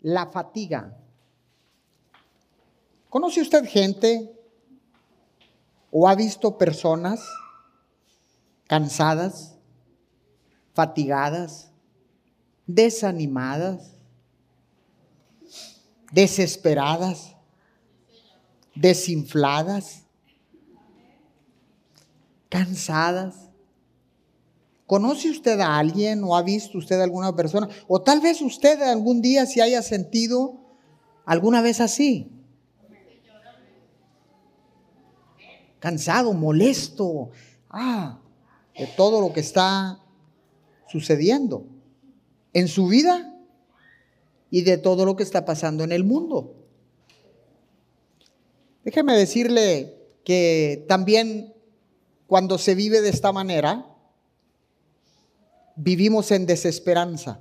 la fatiga. ¿Conoce usted gente o ha visto personas cansadas, fatigadas, desanimadas, desesperadas, desinfladas, cansadas? ¿Conoce usted a alguien o ha visto usted a alguna persona? O tal vez usted algún día se haya sentido alguna vez así. Cansado, molesto, ah, de todo lo que está sucediendo en su vida y de todo lo que está pasando en el mundo. Déjeme decirle que también cuando se vive de esta manera, vivimos en desesperanza.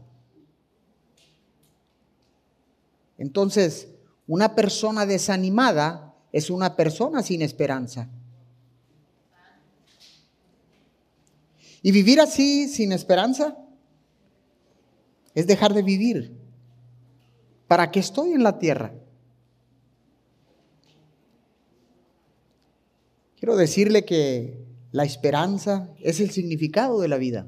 Entonces, una persona desanimada es una persona sin esperanza. Y vivir así, sin esperanza, es dejar de vivir. ¿Para qué estoy en la tierra? Quiero decirle que la esperanza es el significado de la vida.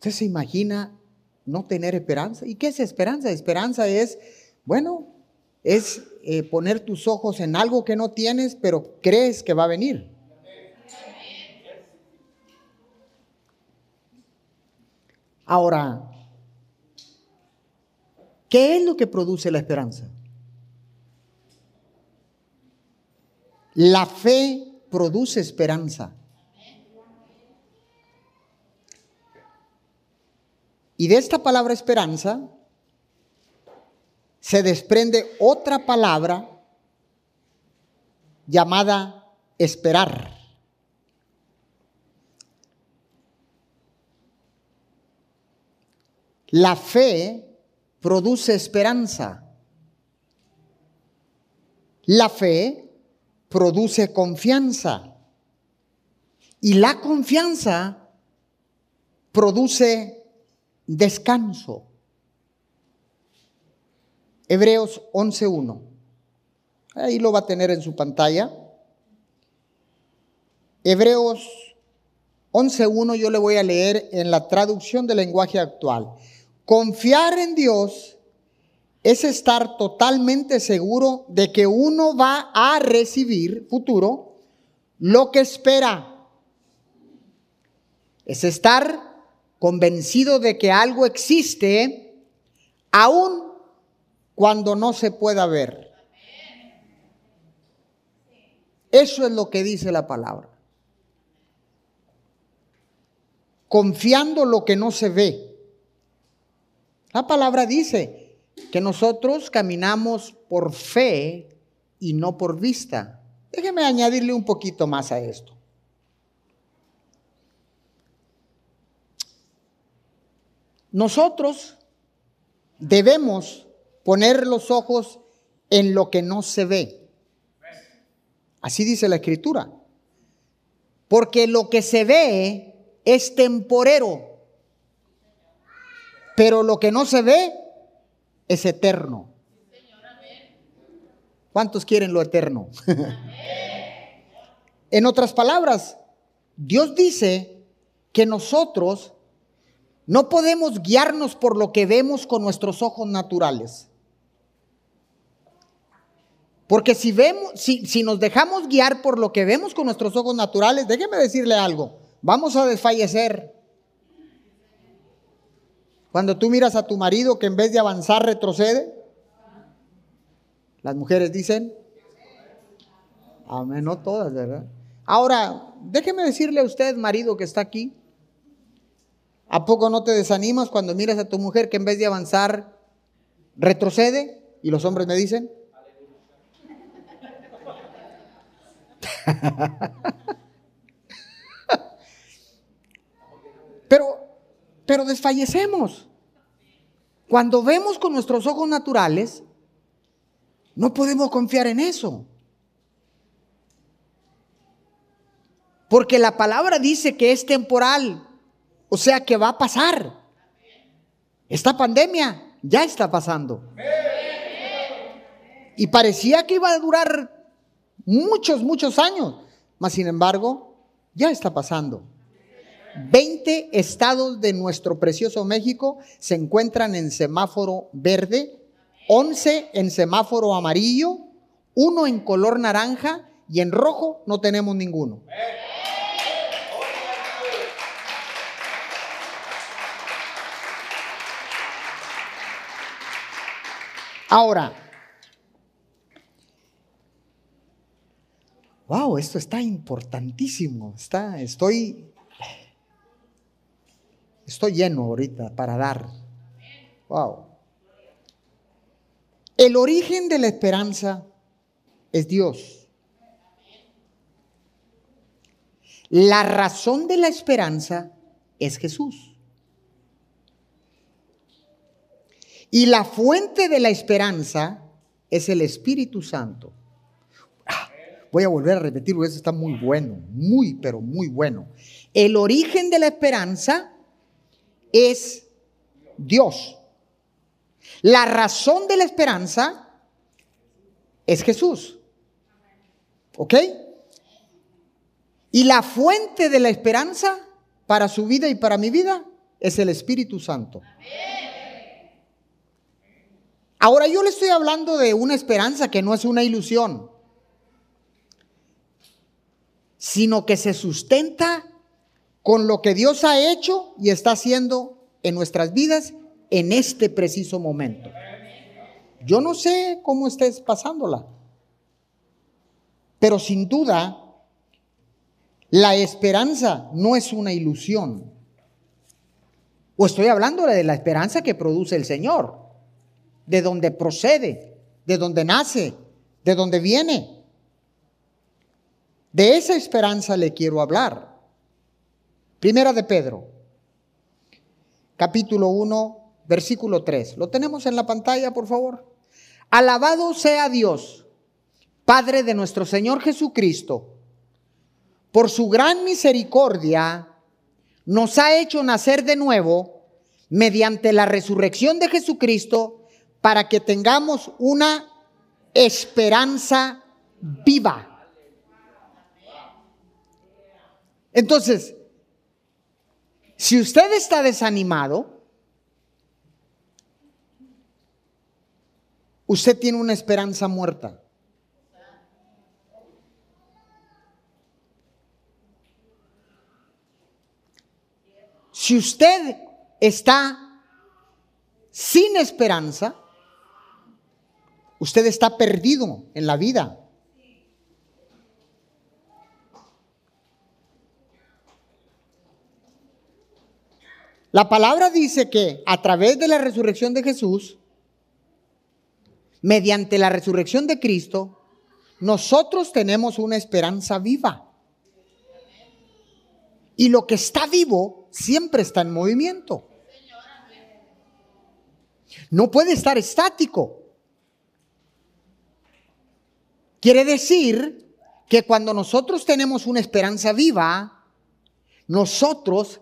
¿Usted se imagina no tener esperanza? ¿Y qué es esperanza? Esperanza es, bueno, es eh, poner tus ojos en algo que no tienes, pero crees que va a venir. Ahora, ¿qué es lo que produce la esperanza? La fe produce esperanza. Y de esta palabra esperanza se desprende otra palabra llamada esperar. La fe produce esperanza. La fe produce confianza. Y la confianza produce descanso. Hebreos 11.1. Ahí lo va a tener en su pantalla. Hebreos 11.1 yo le voy a leer en la traducción del lenguaje actual. Confiar en Dios es estar totalmente seguro de que uno va a recibir futuro lo que espera. Es estar convencido de que algo existe, aún cuando no se pueda ver. Eso es lo que dice la palabra. Confiando lo que no se ve. La palabra dice que nosotros caminamos por fe y no por vista. Déjeme añadirle un poquito más a esto. Nosotros debemos poner los ojos en lo que no se ve. Así dice la escritura. Porque lo que se ve es temporero, pero lo que no se ve es eterno. ¿Cuántos quieren lo eterno? en otras palabras, Dios dice que nosotros no podemos guiarnos por lo que vemos con nuestros ojos naturales. Porque si vemos, si, nos dejamos guiar por lo que vemos con nuestros ojos naturales, déjeme decirle algo, vamos a desfallecer. Cuando tú miras a tu marido que en vez de avanzar retrocede, las mujeres dicen, amén, no todas, ¿verdad? Ahora, déjeme decirle a usted, marido que está aquí, ¿A poco no te desanimas cuando miras a tu mujer que en vez de avanzar retrocede? Y los hombres me dicen. pero, pero desfallecemos. Cuando vemos con nuestros ojos naturales, no podemos confiar en eso. Porque la palabra dice que es temporal O sea que va a pasar. Esta pandemia ya está pasando. Y parecía que iba a durar muchos, muchos años. Mas, sin embargo, ya está pasando. 20 estados de nuestro precioso México se encuentran en semáforo verde, 11 en semáforo amarillo, uno en color naranja y en rojo no tenemos ninguno. Ahora, wow, esto está importantísimo. Está, estoy, estoy lleno ahorita para dar. Wow. El origen de la esperanza es Dios. La razón de la esperanza es Jesús. Y la fuente de la esperanza es el Espíritu Santo. Ah, voy a volver a repetirlo, eso está muy bueno, muy, pero muy bueno. El origen de la esperanza es Dios. La razón de la esperanza es Jesús. ¿Ok? Y la fuente de la esperanza para su vida y para mi vida es el Espíritu Santo. Ahora yo le estoy hablando de una esperanza que no es una ilusión, sino que se sustenta con lo que Dios ha hecho y está haciendo en nuestras vidas en este preciso momento. Yo no sé cómo estés pasándola, pero sin duda la esperanza no es una ilusión. O estoy hablando de la esperanza que produce el Señor de donde procede, de donde nace, de donde viene. De esa esperanza le quiero hablar. Primera de Pedro, capítulo 1, versículo 3. ¿Lo tenemos en la pantalla, por favor? Alabado sea Dios, Padre de nuestro Señor Jesucristo, por su gran misericordia, nos ha hecho nacer de nuevo mediante la resurrección de Jesucristo para que tengamos una esperanza viva. Entonces, si usted está desanimado, usted tiene una esperanza muerta. Si usted está sin esperanza, Usted está perdido en la vida. La palabra dice que a través de la resurrección de Jesús, mediante la resurrección de Cristo, nosotros tenemos una esperanza viva. Y lo que está vivo siempre está en movimiento. No puede estar estático. Quiere decir que cuando nosotros tenemos una esperanza viva, nosotros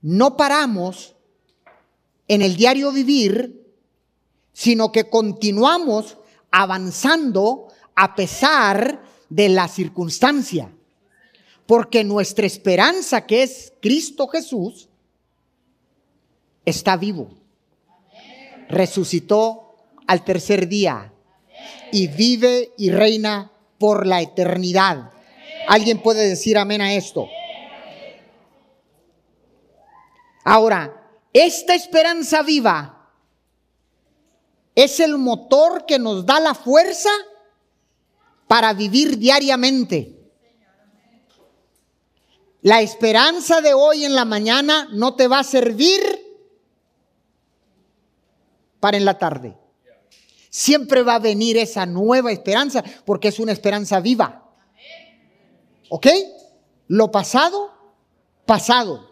no paramos en el diario vivir, sino que continuamos avanzando a pesar de la circunstancia. Porque nuestra esperanza, que es Cristo Jesús, está vivo. Resucitó al tercer día y vive y reina por la eternidad. ¿Alguien puede decir amén a esto? Ahora, esta esperanza viva es el motor que nos da la fuerza para vivir diariamente. La esperanza de hoy en la mañana no te va a servir para en la tarde. Siempre va a venir esa nueva esperanza porque es una esperanza viva. ¿Ok? Lo pasado, pasado.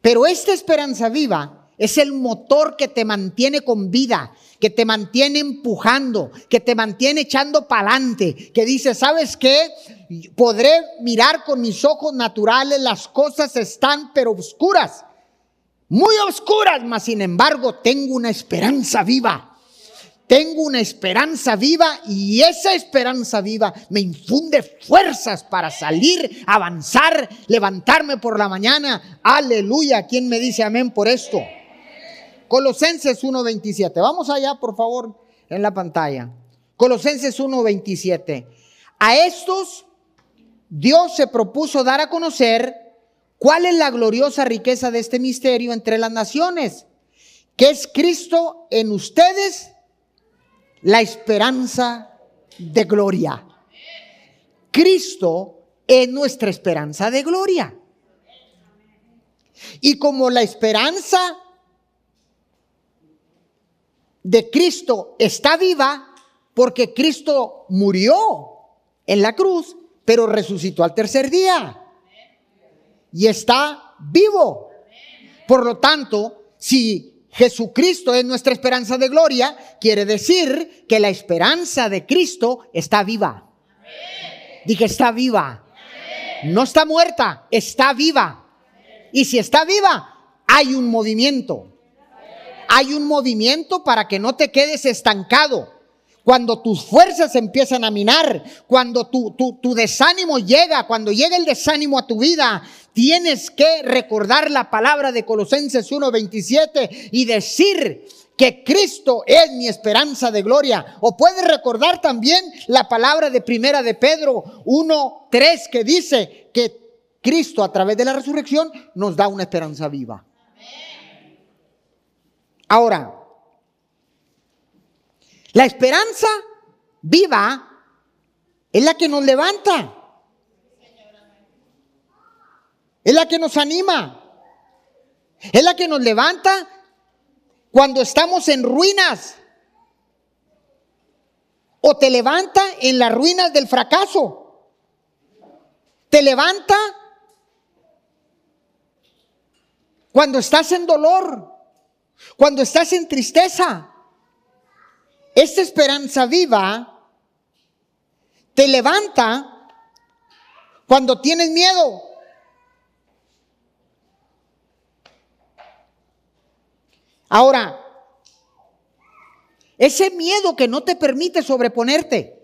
Pero esta esperanza viva es el motor que te mantiene con vida, que te mantiene empujando, que te mantiene echando para adelante, que dice, ¿sabes qué? Podré mirar con mis ojos naturales, las cosas están pero oscuras, muy oscuras, mas sin embargo tengo una esperanza viva. Tengo una esperanza viva y esa esperanza viva me infunde fuerzas para salir, avanzar, levantarme por la mañana. Aleluya. ¿Quién me dice amén por esto? Colosenses 1.27. Vamos allá, por favor, en la pantalla. Colosenses 1.27. A estos Dios se propuso dar a conocer cuál es la gloriosa riqueza de este misterio entre las naciones, que es Cristo en ustedes la esperanza de gloria. Cristo es nuestra esperanza de gloria. Y como la esperanza de Cristo está viva, porque Cristo murió en la cruz, pero resucitó al tercer día. Y está vivo. Por lo tanto, si Jesucristo es nuestra esperanza de gloria, quiere decir que la esperanza de Cristo está viva. Dije, está viva. No está muerta, está viva. Y si está viva, hay un movimiento. Hay un movimiento para que no te quedes estancado. Cuando tus fuerzas empiezan a minar, cuando tu, tu, tu desánimo llega, cuando llega el desánimo a tu vida, tienes que recordar la palabra de Colosenses 1:27 y decir que Cristo es mi esperanza de gloria. O puedes recordar también la palabra de primera de Pedro 1:3 que dice que Cristo a través de la resurrección nos da una esperanza viva. Ahora, la esperanza viva es la que nos levanta. Es la que nos anima. Es la que nos levanta cuando estamos en ruinas. O te levanta en las ruinas del fracaso. Te levanta cuando estás en dolor. Cuando estás en tristeza. Esta esperanza viva te levanta cuando tienes miedo. Ahora, ese miedo que no te permite sobreponerte.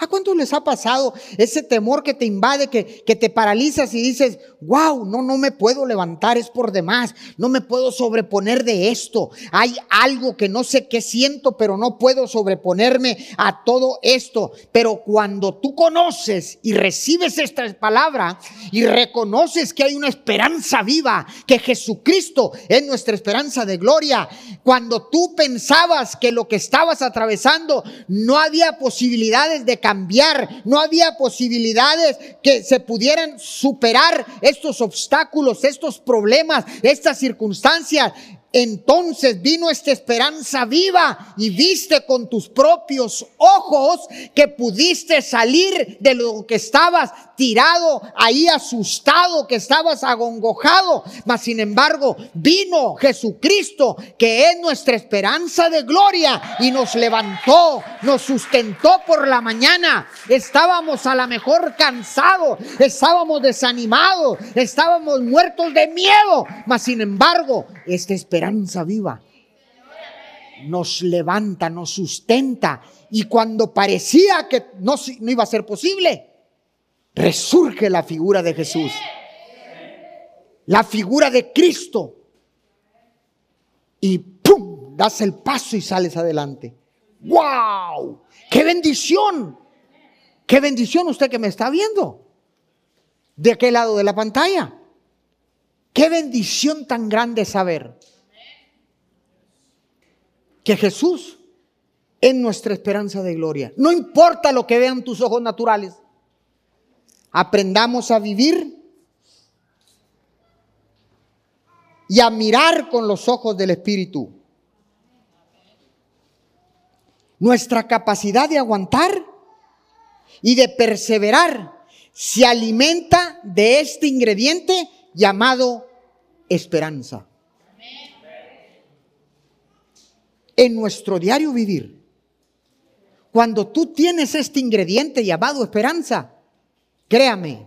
¿A cuántos les ha pasado ese temor que te invade, que, que, te paralizas y dices, wow, no, no me puedo levantar, es por demás, no me puedo sobreponer de esto. Hay algo que no sé qué siento, pero no puedo sobreponerme a todo esto. Pero cuando tú conoces y recibes esta palabra y reconoces que hay una esperanza viva, que Jesucristo es nuestra esperanza de gloria, cuando tú pensabas que lo que estabas atravesando no había posibilidades de cambiar, cambiar, no había posibilidades que se pudieran superar estos obstáculos, estos problemas, estas circunstancias. Entonces vino esta esperanza viva y viste con tus propios ojos que pudiste salir de lo que estabas tirado ahí asustado, que estabas agongojado. Mas sin embargo vino Jesucristo que es nuestra esperanza de gloria y nos levantó, nos sustentó por la mañana. Estábamos a la mejor cansados, estábamos desanimados, estábamos muertos de miedo. Mas sin embargo esta esperanza esperanza viva. Nos levanta, nos sustenta. Y cuando parecía que no, no iba a ser posible, resurge la figura de Jesús. La figura de Cristo. Y ¡pum! Das el paso y sales adelante. ¡Wow! ¡Qué bendición! ¡Qué bendición usted que me está viendo! ¿De qué lado de la pantalla? ¡Qué bendición tan grande saber! Que Jesús es nuestra esperanza de gloria. No importa lo que vean tus ojos naturales. Aprendamos a vivir y a mirar con los ojos del Espíritu. Nuestra capacidad de aguantar y de perseverar se alimenta de este ingrediente llamado esperanza. En nuestro diario vivir, cuando tú tienes este ingrediente llamado esperanza, créame,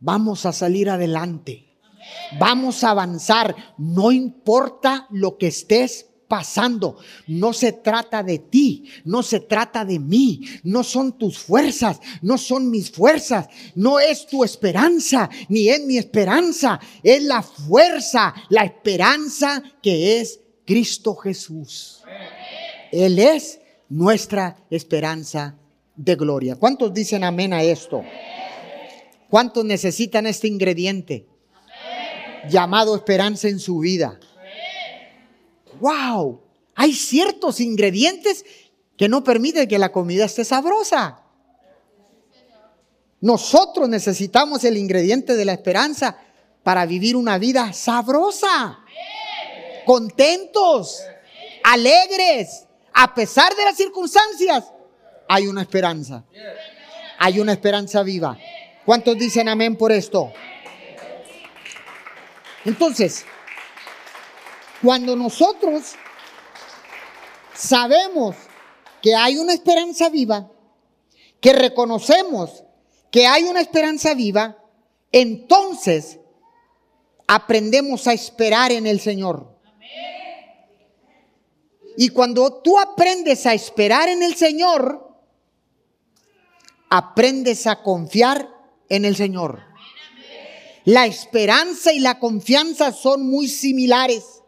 vamos a salir adelante. Vamos a avanzar, no importa lo que estés pasando. No se trata de ti, no se trata de mí, no son tus fuerzas, no son mis fuerzas, no es tu esperanza, ni es mi esperanza, es la fuerza, la esperanza que es Cristo Jesús. Él es nuestra esperanza de gloria. ¿Cuántos dicen amén a esto? ¿Cuántos necesitan este ingrediente llamado esperanza en su vida? wow, hay ciertos ingredientes que no permiten que la comida esté sabrosa. Nosotros necesitamos el ingrediente de la esperanza para vivir una vida sabrosa, contentos, alegres, a pesar de las circunstancias. Hay una esperanza. Hay una esperanza viva. ¿Cuántos dicen amén por esto? Entonces, cuando nosotros sabemos que hay una esperanza viva, que reconocemos que hay una esperanza viva, entonces aprendemos a esperar en el Señor. Y cuando tú aprendes a esperar en el Señor, aprendes a confiar en el Señor. La esperanza y la confianza son muy similares.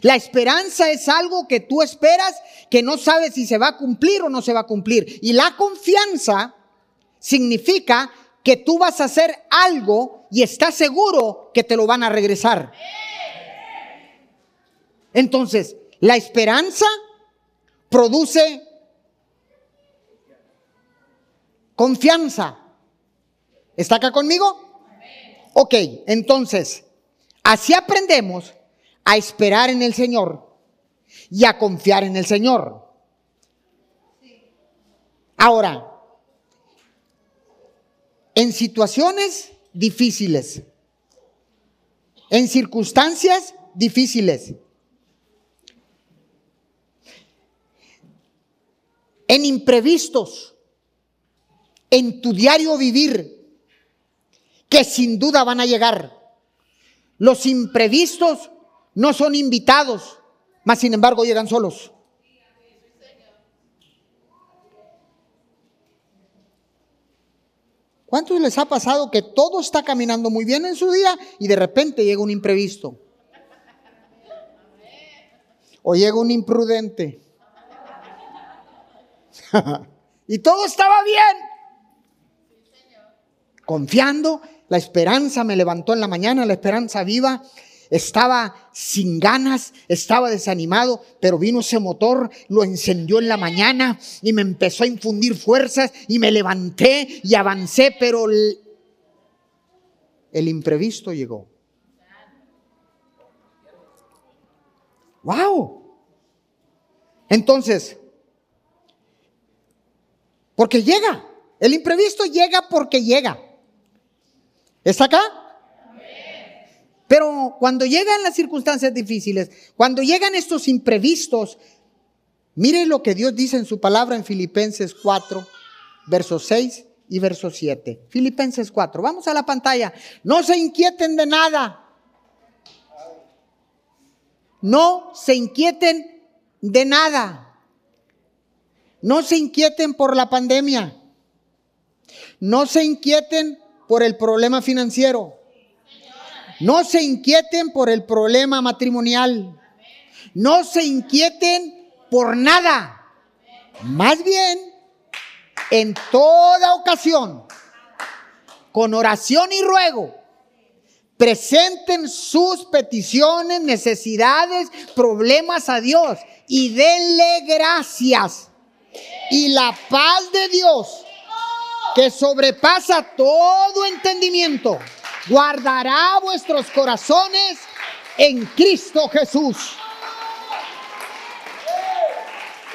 La esperanza es algo que tú esperas que no sabes si se va a cumplir o no se va a cumplir. Y la confianza significa que tú vas a hacer algo y estás seguro que te lo van a regresar. Entonces, la esperanza produce confianza. ¿Está acá conmigo? Ok, entonces, así aprendemos a esperar en el Señor y a confiar en el Señor. Ahora, en situaciones difíciles, en circunstancias difíciles, en imprevistos, en tu diario vivir, que sin duda van a llegar. Los imprevistos no son invitados, mas sin embargo llegan solos. ¿Cuántos les ha pasado que todo está caminando muy bien en su día y de repente llega un imprevisto? O llega un imprudente. y todo estaba bien. Confiando, la esperanza me levantó en la mañana, la esperanza viva estaba sin ganas, estaba desanimado, pero vino ese motor, lo encendió en la mañana y me empezó a infundir fuerzas y me levanté y avancé, pero el, imprevisto llegó. ¡Wow! Entonces, porque llega, el imprevisto llega porque llega. ¿Está acá? Pero cuando llegan las circunstancias difíciles, cuando llegan estos imprevistos, mire lo que Dios dice en su palabra en Filipenses 4, versos 6 y verso 7. Filipenses 4, vamos a la pantalla. No se inquieten de nada. No se inquieten de nada. No se inquieten por la pandemia. No se inquieten por el problema financiero. No se inquieten por el problema matrimonial. No se inquieten por nada. Más bien, en toda ocasión, con oración y ruego, presenten sus peticiones, necesidades, problemas a Dios y denle gracias. Y la paz de Dios, que sobrepasa todo entendimiento, guardará vuestros corazones en Cristo Jesús.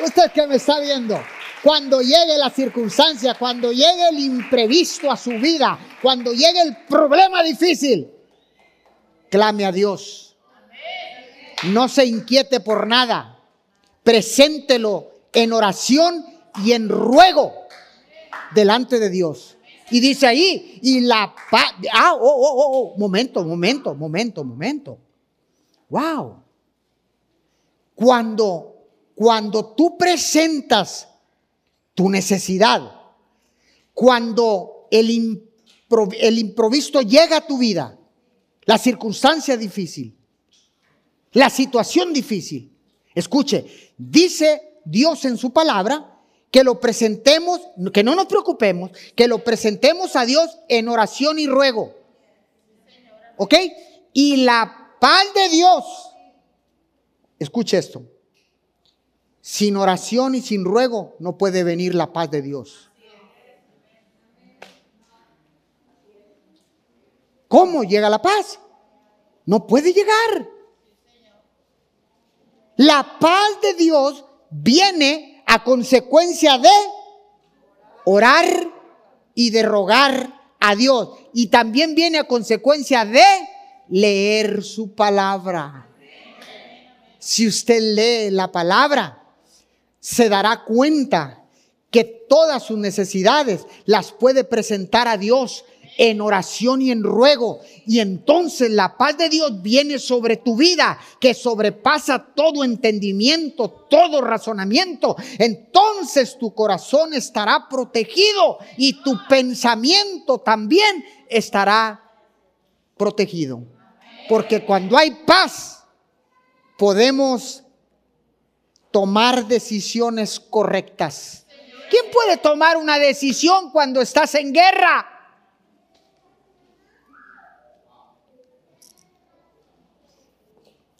Usted que me está viendo, cuando llegue la circunstancia, cuando llegue el imprevisto a su vida, cuando llegue el problema difícil, clame a Dios. No se inquiete por nada. Preséntelo en oración y en ruego delante de Dios. Y dice ahí, y la paz, ah, oh, oh, oh, oh, momento, momento, momento, momento. Wow. Cuando, cuando tú presentas tu necesidad, cuando el, el improviso llega a tu vida, la circunstancia difícil, la situación difícil, escuche, dice Dios en su palabra que lo presentemos, que no nos preocupemos, que lo presentemos a Dios en oración y ruego. ¿Ok? Y la paz de Dios, escuche esto, sin oración y sin ruego no puede venir la paz de Dios. ¿Cómo llega la paz? No puede llegar. La paz de Dios viene a consecuencia de orar y de rogar a Dios. Y también viene a consecuencia de leer su palabra. Si usted lee la palabra, se dará cuenta que todas sus necesidades las puede presentar a Dios en oración y en ruego. Y entonces la paz de Dios viene sobre tu vida, que sobrepasa todo entendimiento, todo razonamiento. Entonces tu corazón estará protegido y tu pensamiento también estará protegido. Porque cuando hay paz, podemos tomar decisiones correctas. ¿Quién puede tomar una decisión cuando estás en guerra?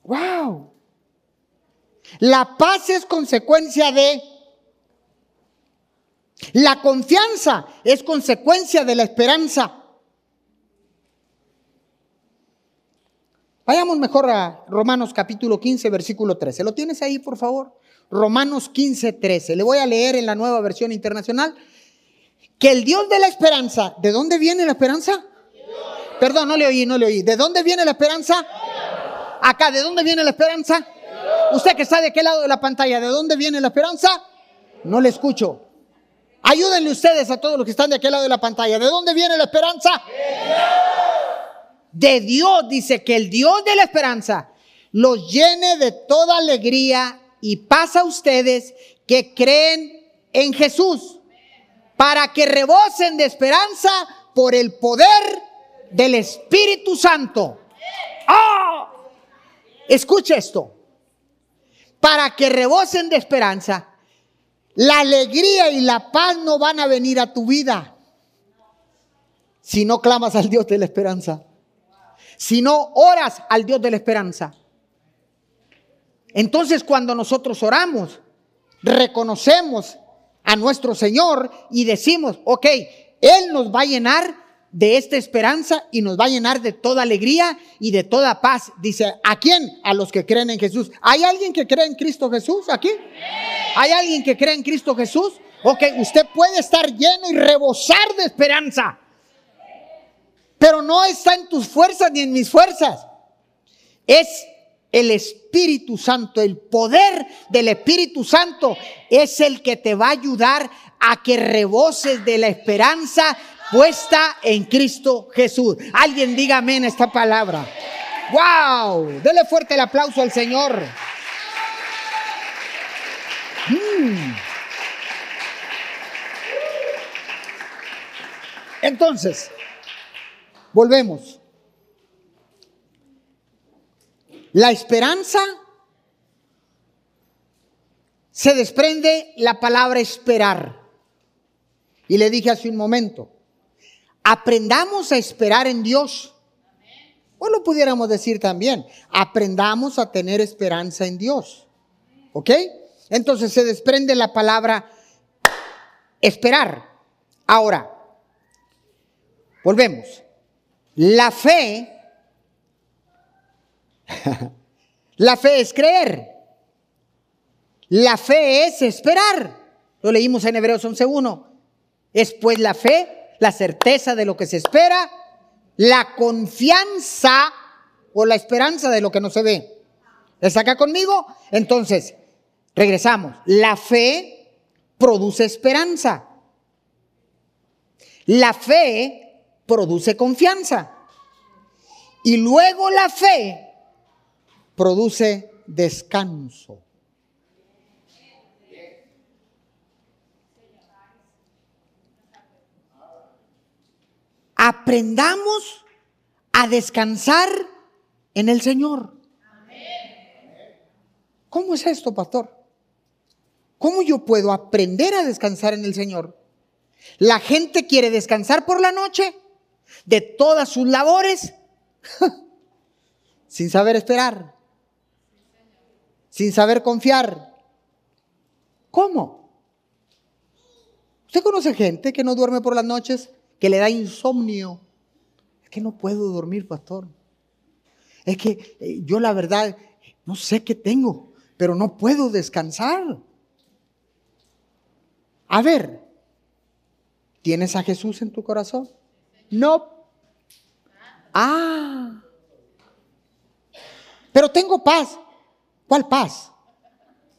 Wow. La paz es consecuencia de... La confianza es consecuencia de la esperanza. Vayamos mejor a Romanos capítulo 15, versículo 13. ¿Lo tienes ahí, por favor? Romanos 15, 13. Le voy a leer en la nueva versión internacional. Que el Dios de la esperanza, ¿de dónde viene la esperanza? Perdón, no le oí, no le oí. ¿De dónde viene la esperanza? Acá, ¿de dónde viene la esperanza? Usted que está de qué lado de la pantalla, ¿de dónde viene la esperanza? No le escucho. Ayúdenle ustedes a todos los que están de aquel lado de la pantalla. ¿De dónde viene la esperanza? De Dios, dice que el Dios de la esperanza los llene de toda alegría y paz a ustedes que creen en Jesús, para que rebosen de esperanza por el poder del Espíritu Santo. ¡Ah! Escucha esto. Para que rebosen de esperanza, la alegría y la paz no van a venir a tu vida si no clamas al Dios de la esperanza. Si no oras al Dios de la esperanza. Entonces cuando nosotros oramos, reconocemos a nuestro Señor y decimos, ok, Él nos va a llenar de esta esperanza y nos va a llenar de toda alegría y de toda paz. Dice, ¿a quién? A los que creen en Jesús. ¿Hay alguien que cree en Cristo Jesús aquí? ¿Hay alguien que cree en Cristo Jesús? Ok, usted puede estar lleno y rebosar de esperanza, pero no está en tus fuerzas ni en mis fuerzas. Es el Espíritu Santo, el poder del Espíritu Santo es el que te va a ayudar a que reboses de la esperanza puesta en Cristo Jesús. Alguien diga amén esta palabra. ¡Wow! Dele fuerte el aplauso al Señor. Mm. Entonces, volvemos. La esperanza se desprende la palabra esperar. Y le dije hace un momento, Aprendamos a esperar en Dios. O lo pudiéramos decir también, aprendamos a tener esperanza en Dios. ¿Ok? Entonces se desprende la palabra esperar. Ahora, volvemos. La fe, la fe es creer. La fe es esperar. Lo leímos en Hebreos 11.1. Es pues la fe la certeza de lo que se espera, la confianza o la esperanza de lo que no se ve. ¿Está acá conmigo? Entonces, regresamos. La fe produce esperanza. La fe produce confianza. Y luego la fe produce descanso. Aprendamos a descansar en el Señor. ¿Cómo es esto, pastor? ¿Cómo yo puedo aprender a descansar en el Señor? La gente quiere descansar por la noche de todas sus labores sin saber esperar, sin saber confiar. ¿Cómo? ¿Usted conoce gente que no duerme por las noches, que le da insomnio? Es que no puedo dormir, pastor. Es que eh, yo la verdad no sé qué tengo, pero no puedo descansar. A ver, ¿tienes a Jesús en tu corazón? No. Ah. Pero tengo paz. ¿Cuál paz?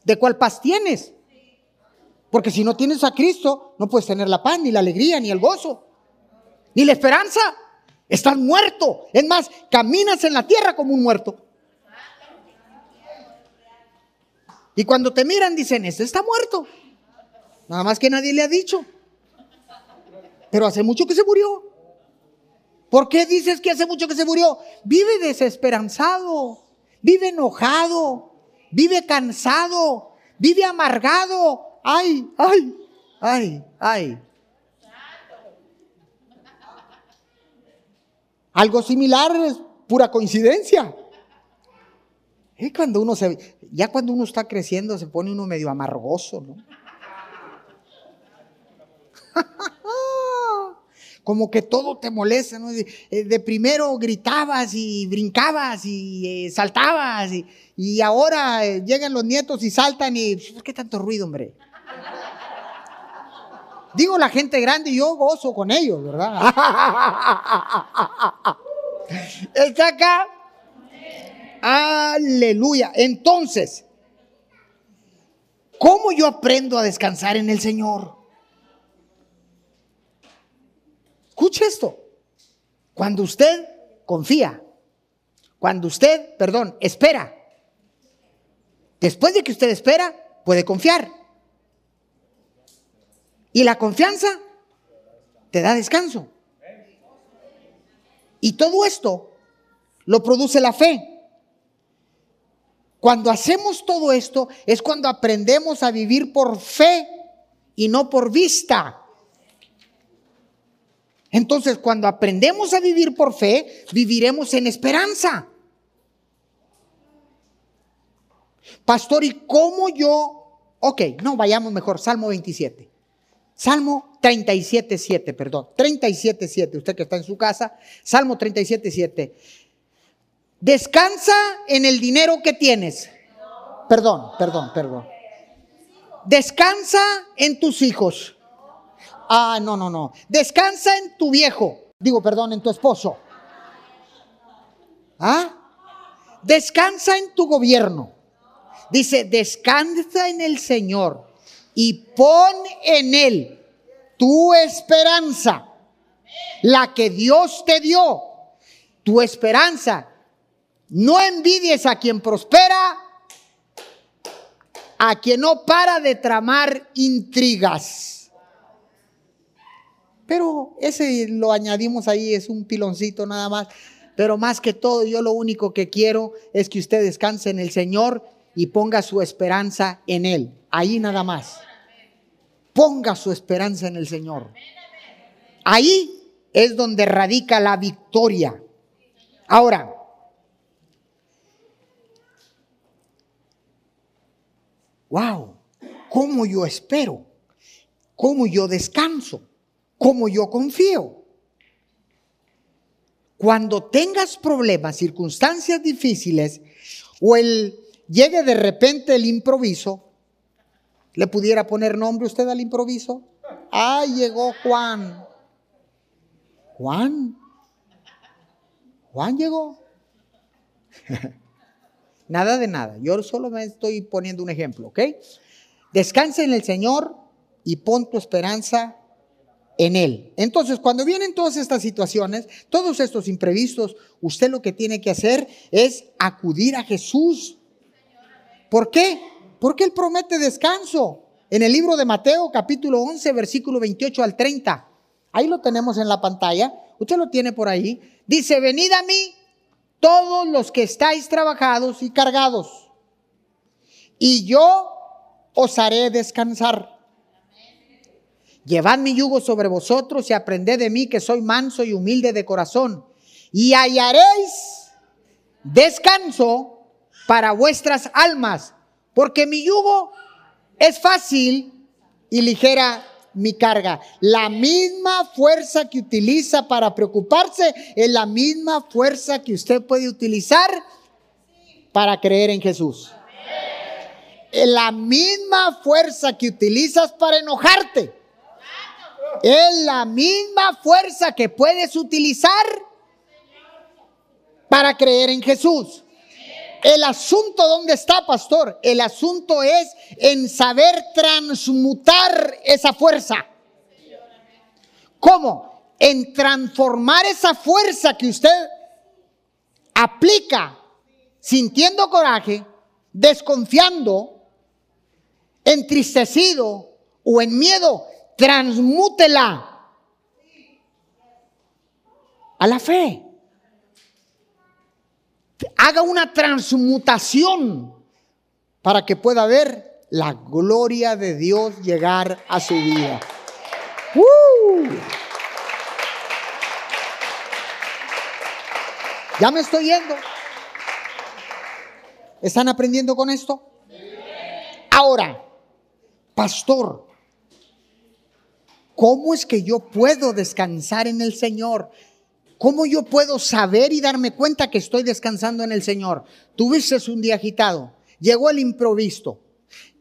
¿De cuál paz tienes? Porque si no tienes a Cristo, no puedes tener la paz, ni la alegría, ni el gozo, ni la esperanza. Estás muerto. Es más, caminas en la tierra como un muerto. Y cuando te miran dicen, este está muerto. Nada más que nadie le ha dicho. Pero hace mucho que se murió. ¿Por qué dices que hace mucho que se murió? Vive desesperanzado, vive enojado, vive cansado, vive amargado. Ay, ay, ay, ay. Algo similar es pura coincidencia. Y cuando uno se, ya cuando uno está creciendo se pone uno medio amargoso, ¿no? Como que todo te molesta, ¿no? De, eh, primero gritabas y brincabas y eh, saltabas y, ahora eh, llegan los nietos y saltan y pues, ¿qué tanto ruido, hombre? Digo la gente grande y yo gozo con ellos, ¿verdad? Está acá Aleluya. Entonces, ¿cómo yo aprendo a descansar en el Señor? Escuche esto. Cuando usted confía, cuando usted, perdón, espera, después de que usted espera, puede confiar. Y la confianza te da descanso. Y todo esto lo produce la fe. Cuando hacemos todo esto es cuando aprendemos a vivir por fe y no por vista. Entonces, cuando aprendemos a vivir por fe, viviremos en esperanza. Pastor, ¿y cómo yo? Ok, no, vayamos mejor, Salmo 27. Salmo 37, 7, perdón, 37, 7, usted que está en su casa, Salmo 37, 7. Descansa en el dinero que tienes. Perdón, perdón, perdón. Descansa en tus hijos. Ah, no, no, no. Descansa en tu viejo. Digo, perdón, en tu esposo. ¿Ah? Descansa en tu gobierno. Dice, descansa en el Señor y pon en Él tu esperanza, la que Dios te dio. Tu esperanza no envidies a quien prospera, a quien no para de tramar intrigas. Pero ese lo añadimos ahí, es un piloncito nada más. Pero más que todo, yo lo único que quiero es que usted descanse en el Señor y ponga su esperanza en Él. Ahí nada más. Ponga su esperanza en el Señor. Ahí es donde radica la victoria. Ahora, wow, ¿cómo yo espero? ¿Cómo yo descanso? ¿Cómo yo confío? Cuando tengas problemas, circunstancias difíciles, o el llegue de repente el improviso, ¿le pudiera poner nombre usted al improviso? Ah, llegó Juan. Juan. Juan llegó. Nada de nada. Yo solo me estoy poniendo un ejemplo, ¿ok? Descansa en el Señor y pon tu esperanza en Él. Entonces, cuando vienen todas estas situaciones, todos estos imprevistos, usted lo que tiene que hacer es acudir a Jesús. ¿Por qué? Porque Él promete descanso. En el libro de Mateo, capítulo 11, versículo 28 al 30. Ahí lo tenemos en la pantalla. Usted lo tiene por ahí. Dice, venid a mí todos los que estáis trabajados y cargados, y yo os haré descansar. Llevad mi yugo sobre vosotros y aprended de mí que soy manso y humilde de corazón, y hallaréis descanso para vuestras almas, porque mi yugo es fácil y ligera mi carga. La misma fuerza que utiliza para preocuparse es la misma fuerza que usted puede utilizar para creer en Jesús. Es la misma fuerza que utilizas para enojarte. Es la misma fuerza que puedes utilizar para creer en Jesús. El asunto, ¿dónde está, pastor? El asunto es en saber transmutar esa fuerza. ¿Cómo? En transformar esa fuerza que usted aplica sintiendo coraje, desconfiando, entristecido o en miedo, transmútela a la fe haga una transmutación para que pueda ver la gloria de Dios llegar a su vida. ¡Uh! Ya me estoy yendo. ¿Están aprendiendo con esto? Ahora, pastor, ¿cómo es que yo puedo descansar en el Señor? ¿Cómo yo puedo saber y darme cuenta que estoy descansando en el Señor? Tuviste un día agitado, llegó el improvisto,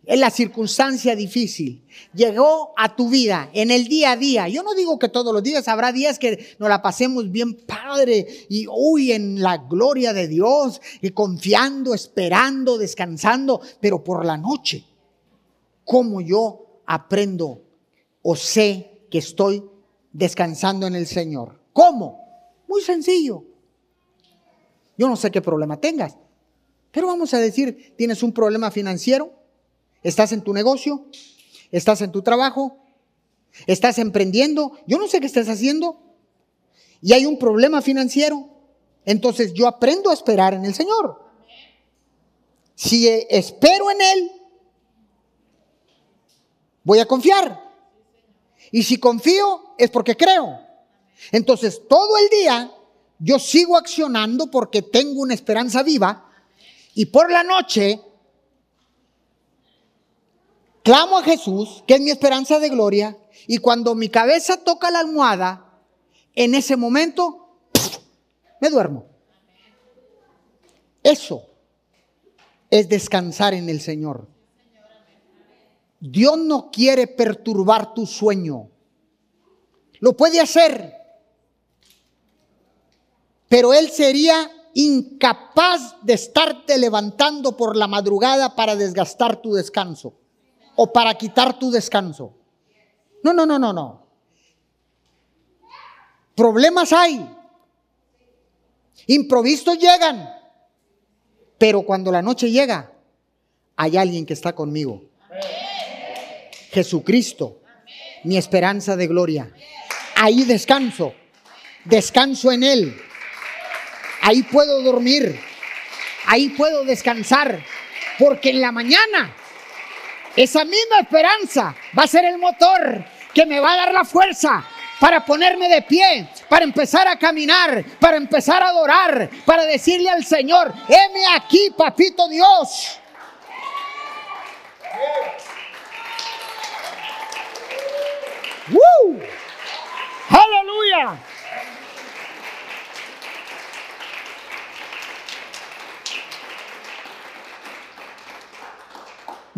en la circunstancia difícil, llegó a tu vida en el día a día. Yo no digo que todos los días, habrá días que nos la pasemos bien padre y uy, en la gloria de Dios y confiando, esperando, descansando, pero por la noche, ¿cómo yo aprendo o sé que estoy descansando en el Señor? ¿Cómo? Muy sencillo. Yo no sé qué problema tengas, pero vamos a decir, tienes un problema financiero, estás en tu negocio, estás en tu trabajo, estás emprendiendo, yo no sé qué estás haciendo, y hay un problema financiero, entonces yo aprendo a esperar en el Señor. Si espero en Él, voy a confiar. Y si confío es porque creo. Entonces, todo el día yo sigo accionando porque tengo una esperanza viva y por la noche clamo a Jesús, que es mi esperanza de gloria, y cuando mi cabeza toca la almohada, en ese momento me duermo. Eso es descansar en el Señor. Dios no quiere perturbar tu sueño. Lo puede hacer, pero él sería incapaz de estarte levantando por la madrugada para desgastar tu descanso o para quitar tu descanso. No, no, no, no, no. Problemas hay. Improvistos llegan. Pero cuando la noche llega, hay alguien que está conmigo. Jesucristo, mi esperanza de gloria. Ahí descanso. Descanso en Él ahí puedo dormir, ahí puedo descansar, porque en la mañana esa misma esperanza va a ser el motor que me va a dar la fuerza para ponerme de pie, para empezar a caminar, para empezar a adorar, para decirle al Señor, heme aquí, papito Dios. ¡Woo! ¡Aleluya!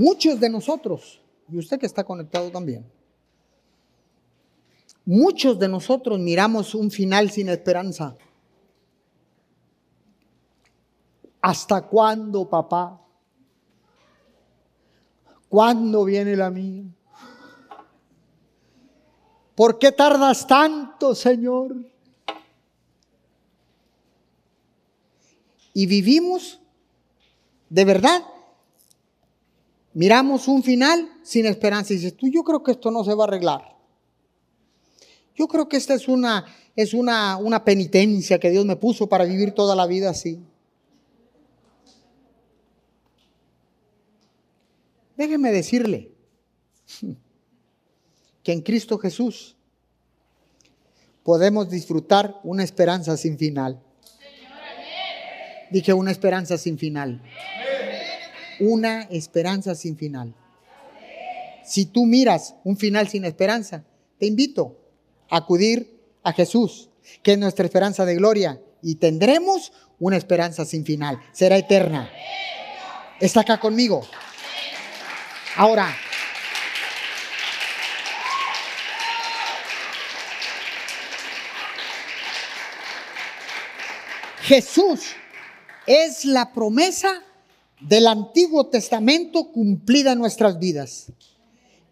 Muchos de nosotros, y usted que está conectado también, muchos de nosotros miramos un final sin esperanza. ¿Hasta cuándo, papá? ¿Cuándo viene la mía? ¿por qué tardas tanto, Señor? Y vivimos, de verdad, miramos un final sin esperanza y dices, tú, yo creo que esto no se va a arreglar. Yo creo que esta es una, es una, una penitencia que Dios me puso para vivir toda la vida así. Déjeme decirle que en Cristo Jesús podemos disfrutar una esperanza sin final. Dije una esperanza sin final. Una esperanza sin final. Si tú miras un final sin esperanza, te invito a acudir a Jesús, que es nuestra esperanza de gloria, y tendremos una esperanza sin final. Será eterna. ¿Está acá conmigo? Ahora, Jesús es la promesa del Antiguo Testamento cumplida en nuestras vidas.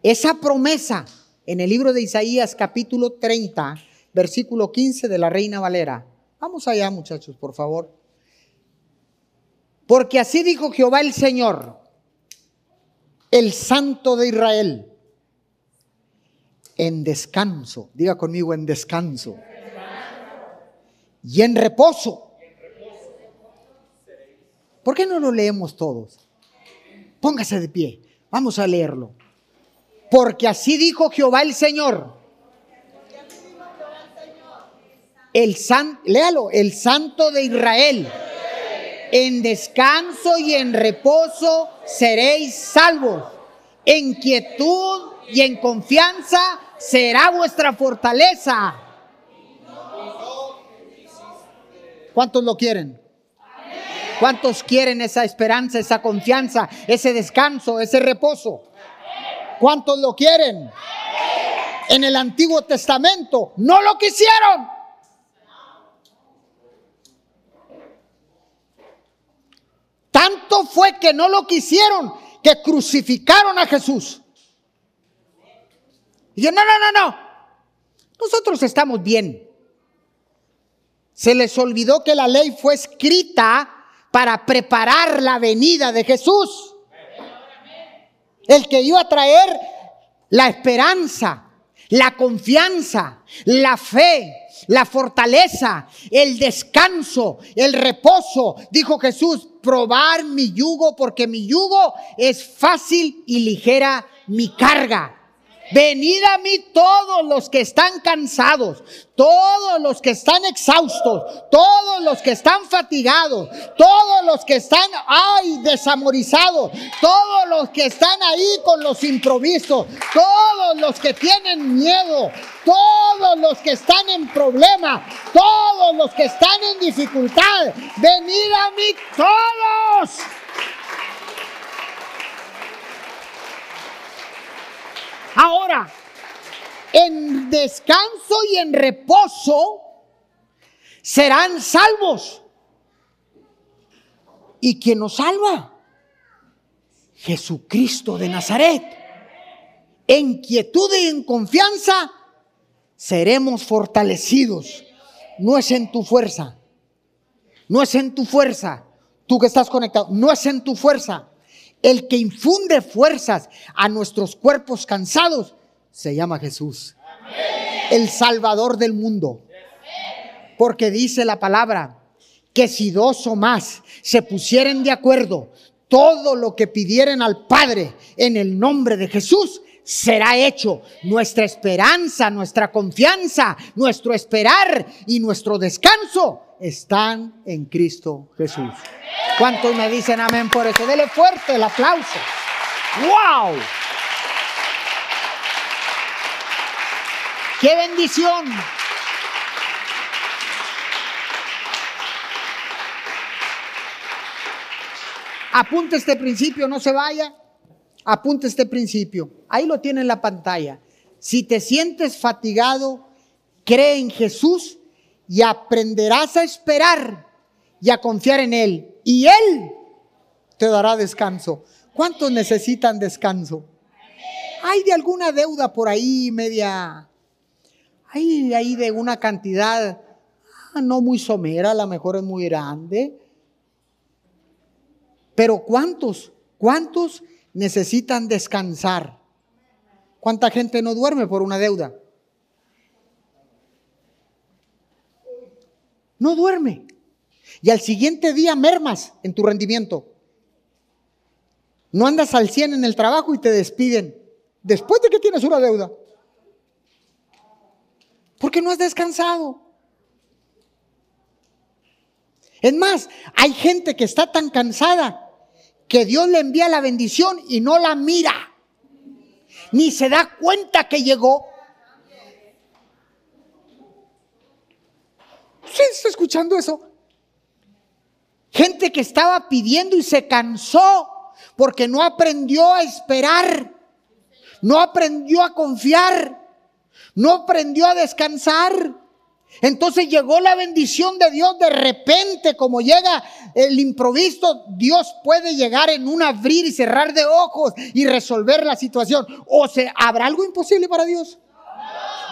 Esa promesa en el libro de Isaías capítulo 30, versículo 15 de la Reina Valera. Vamos allá muchachos, por favor. Porque así dijo Jehová el Señor, el Santo de Israel, en descanso, diga conmigo en descanso, y en reposo. ¿Por qué no lo leemos todos? Póngase de pie, vamos a leerlo. Porque así dijo Jehová el Señor. El san, léalo, el Santo de Israel en descanso y en reposo seréis salvos. En quietud y en confianza será vuestra fortaleza. ¿Cuántos lo quieren? ¿Cuántos quieren esa esperanza, esa confianza, ese descanso, ese reposo? ¿Cuántos lo quieren? En el Antiguo Testamento no lo quisieron. Tanto fue que no lo quisieron que crucificaron a Jesús. Y yo, no, no, no, no. Nosotros estamos bien. Se les olvidó que la ley fue escrita para preparar la venida de Jesús. El que iba a traer la esperanza, la confianza, la fe, la fortaleza, el descanso, el reposo. Dijo Jesús, probar mi yugo porque mi yugo es fácil y ligera mi carga. Venid a mí todos los que están cansados, todos los que están exhaustos, todos los que están fatigados, todos los que están, ay, desamorizados, todos los que están ahí con los improvisos, todos los que tienen miedo, todos los que están en problema, todos los que están en dificultad, venid a mí todos. Ahora, en descanso y en reposo serán salvos. ¿Y quién nos salva? Jesucristo de Nazaret. En quietud y en confianza seremos fortalecidos. No es en tu fuerza. No es en tu fuerza. Tú que estás conectado. No es en tu fuerza. El que infunde fuerzas a nuestros cuerpos cansados se llama Jesús. El Salvador del mundo. Porque dice la palabra que si dos o más se pusieren de acuerdo, todo lo que pidieren al Padre en el nombre de Jesús será hecho. Nuestra esperanza, nuestra confianza, nuestro esperar y nuestro descanso están en Cristo Jesús. ¿Cuántos me dicen amén por eso? Dele fuerte el aplauso. ¡Wow! ¡Qué bendición! Apunte este principio, no se vaya. Apunte este principio. Ahí lo tiene en la pantalla. Si te sientes fatigado, cree en Jesús y aprenderás a esperar y a confiar en Él. Y Él te dará descanso. ¿Cuántos necesitan descanso? Hay de alguna deuda por ahí media, ahí, ahí de una cantidad ah, no muy somera, a lo mejor es muy grande. Pero ¿cuántos, cuántos necesitan descansar? ¿Cuánta gente no duerme por una deuda? No duerme. Y al siguiente día mermas en tu rendimiento. No andas al 100 en el trabajo y te despiden después de que tienes una deuda. Porque no has descansado. Es más, hay gente que está tan cansada que Dios le envía la bendición y no la mira. Ni se da cuenta que llegó. ¿Sí está escuchando eso? Gente que estaba pidiendo y se cansó porque no aprendió a esperar, no aprendió a confiar, no aprendió a descansar. Entonces llegó la bendición de Dios de repente, como llega el improviso, Dios puede llegar en un abrir y cerrar de ojos y resolver la situación. ¿O se, habrá algo imposible para Dios?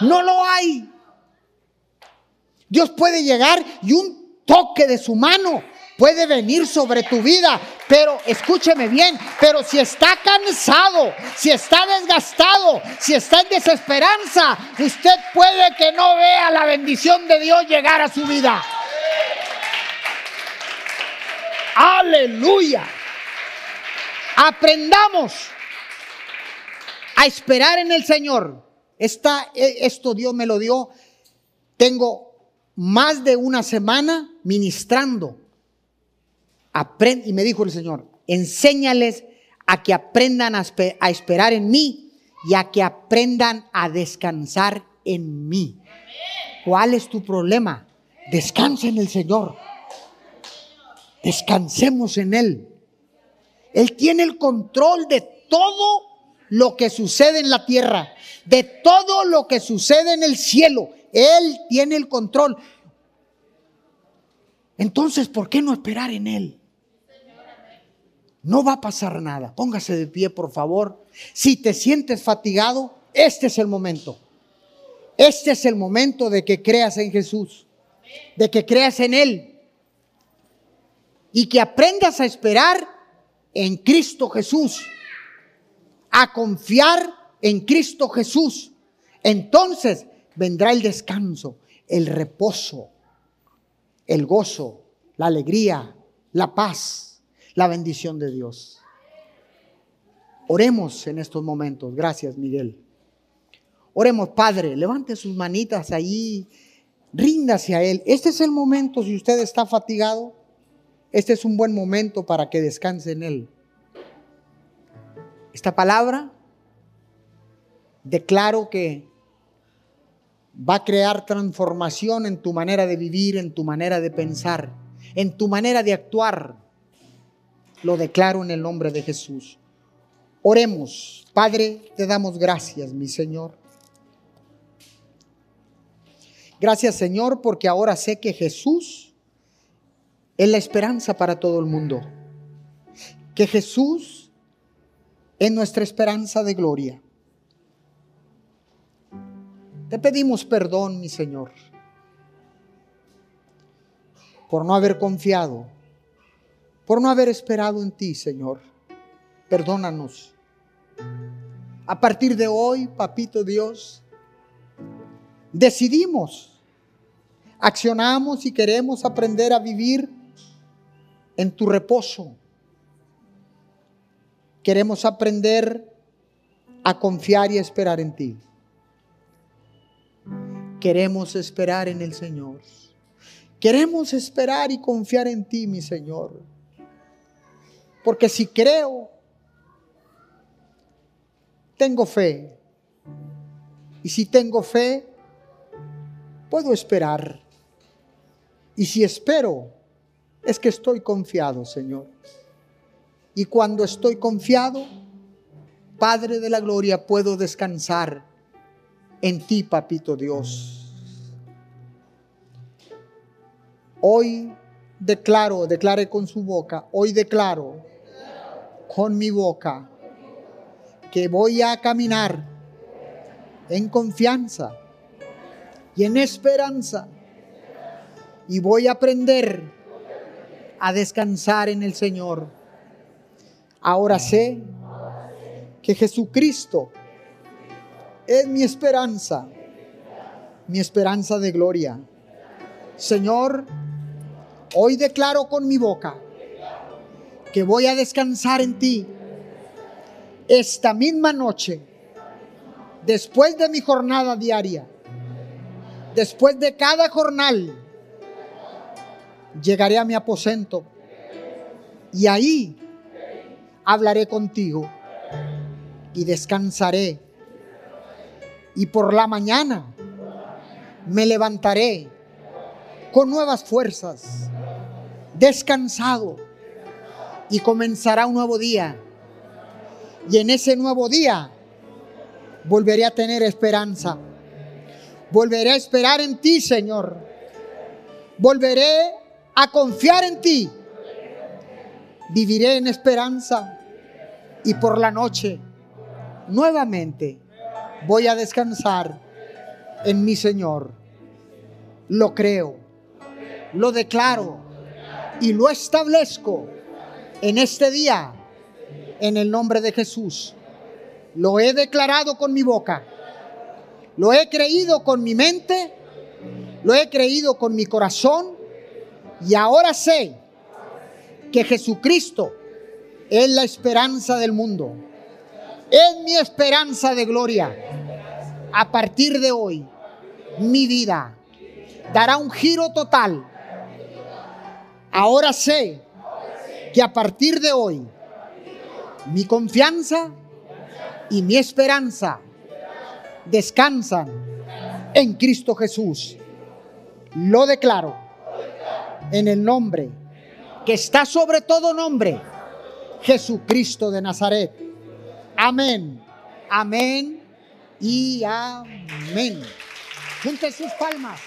No lo hay. Dios puede llegar y un toque de su mano puede venir sobre tu vida, pero escúcheme bien, pero si está cansado, si está desgastado, si está en desesperanza, usted puede que no vea la bendición de Dios llegar a su vida. Aleluya. Aprendamos a esperar en el Señor. E, esto Dios me lo dio. Tengo más de una semana ministrando y me dijo el Señor, enséñales a que aprendan a, a esperar en mí y a que aprendan a descansar en mí. ¿Cuál es tu problema? Descansa en el Señor. Descansemos en Él. Él tiene el control de todo lo que sucede en la tierra, de todo lo que sucede en el cielo. Él tiene el control. Entonces, ¿por qué no esperar en Él? No va a pasar nada. Póngase de pie, por favor. Si te sientes fatigado, este es el momento. Este es el momento de que creas en Jesús, de que creas en Él y que aprendas a esperar en Cristo Jesús, a confiar en Cristo Jesús. Entonces vendrá el descanso, el reposo, el gozo, la alegría, la paz la bendición de Dios. Oremos en estos momentos. Gracias, Miguel. Oremos, Padre, levante sus manitas ahí, ríndase a Él. Este es el momento, si usted está fatigado, este es un buen momento para que descanse en Él. Esta palabra, declaro que va a crear transformación en tu manera de vivir, en tu manera de pensar, en tu manera de actuar lo declaro en el nombre de Jesús. Oremos. Padre, te damos gracias, mi Señor. Gracias, Señor, porque ahora sé que Jesús es la esperanza para todo el mundo. Que Jesús es nuestra esperanza de gloria. Te pedimos perdón, mi Señor, por no haber confiado por no haber esperado en ti, Señor. Perdónanos. A partir de hoy, papito Dios, decidimos, accionamos y queremos aprender a vivir en tu reposo. Queremos aprender a confiar y esperar en ti. Queremos esperar en el Señor. Queremos esperar y confiar en ti, mi Señor. Porque si creo, tengo fe. Y si tengo fe, puedo esperar. Y si espero, es que estoy confiado, Señor. Y cuando estoy confiado, Padre de la Gloria, puedo descansar en ti, Papito Dios. Hoy declaro, declare con su boca, hoy declaro con mi boca que voy a caminar en confianza, y en esperanza. Y voy a aprender a descansar en el Señor. Ahora sé que Jesucristo es mi esperanza, mi esperanza de gloria. Señor, hoy declaro con mi boca que voy a descansar en ti esta misma noche, después de mi jornada diaria, después de cada jornal, llegaré a mi aposento y ahí hablaré contigo y descansaré. Y por la mañana me levantaré con nuevas fuerzas, descansado, y comenzará un nuevo día. Y en ese nuevo día volveré a tener esperanza. Volveré a esperar en ti, Señor. Volveré a confiar en ti. Viviré en esperanza. Y por la noche, nuevamente, voy a descansar en mi Señor. Lo creo, lo declaro y lo establezco en este día en el nombre de Jesús. Lo he declarado con mi boca, lo he creído con mi mente, lo he creído con mi corazón y ahora sé que Jesucristo es la esperanza del mundo. Es mi esperanza de gloria. A partir de hoy, mi vida dará un giro total. Ahora sé que a partir de hoy mi confianza y mi esperanza descansan en Cristo Jesús. Lo declaro en el nombre que está sobre todo nombre, Jesucristo de Nazaret. Amén, amén y amén. Junte sus palmas.